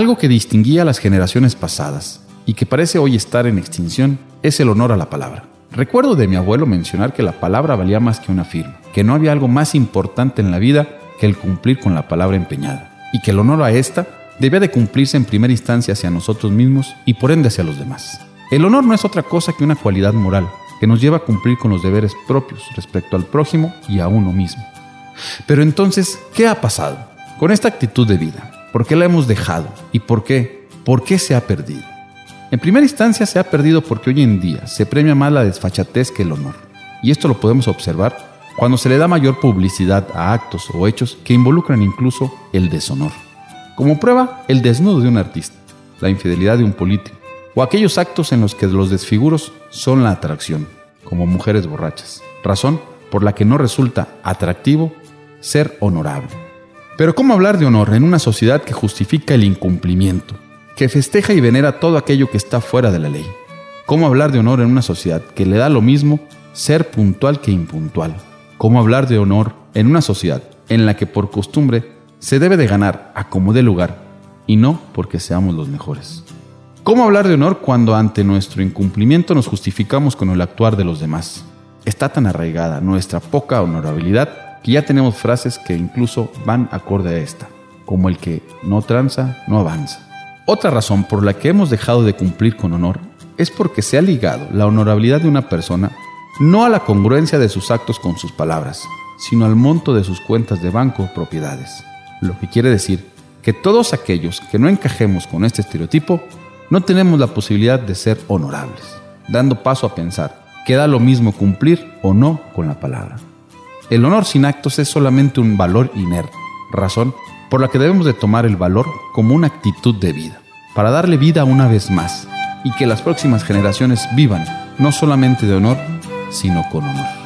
Algo que distinguía a las generaciones pasadas y que parece hoy estar en extinción es el honor a la palabra. Recuerdo de mi abuelo mencionar que la palabra valía más que una firma, que no había algo más importante en la vida que el cumplir con la palabra empeñada, y que el honor a esta debía de cumplirse en primera instancia hacia nosotros mismos y por ende hacia los demás. El honor no es otra cosa que una cualidad moral que nos lleva a cumplir con los deberes propios respecto al prójimo y a uno mismo. Pero entonces, ¿qué ha pasado con esta actitud de vida? ¿Por qué la hemos dejado? ¿Y por qué? ¿Por qué se ha perdido? En primera instancia se ha perdido porque hoy en día se premia más la desfachatez que el honor. Y esto lo podemos observar cuando se le da mayor publicidad a actos o hechos que involucran incluso el deshonor. Como prueba, el desnudo de un artista, la infidelidad de un político, o aquellos actos en los que los desfiguros son la atracción, como mujeres borrachas, razón por la que no resulta atractivo ser honorable. Pero ¿cómo hablar de honor en una sociedad que justifica el incumplimiento, que festeja y venera todo aquello que está fuera de la ley? ¿Cómo hablar de honor en una sociedad que le da lo mismo ser puntual que impuntual? ¿Cómo hablar de honor en una sociedad en la que por costumbre se debe de ganar a como dé lugar y no porque seamos los mejores? ¿Cómo hablar de honor cuando ante nuestro incumplimiento nos justificamos con el actuar de los demás? Está tan arraigada nuestra poca honorabilidad que ya tenemos frases que incluso van acorde a esta, como el que no tranza, no avanza. Otra razón por la que hemos dejado de cumplir con honor es porque se ha ligado la honorabilidad de una persona no a la congruencia de sus actos con sus palabras, sino al monto de sus cuentas de banco o propiedades. Lo que quiere decir que todos aquellos que no encajemos con este estereotipo no tenemos la posibilidad de ser honorables, dando paso a pensar que da lo mismo cumplir o no con la palabra. El honor sin actos es solamente un valor inerte, razón por la que debemos de tomar el valor como una actitud de vida, para darle vida una vez más y que las próximas generaciones vivan no solamente de honor, sino con honor.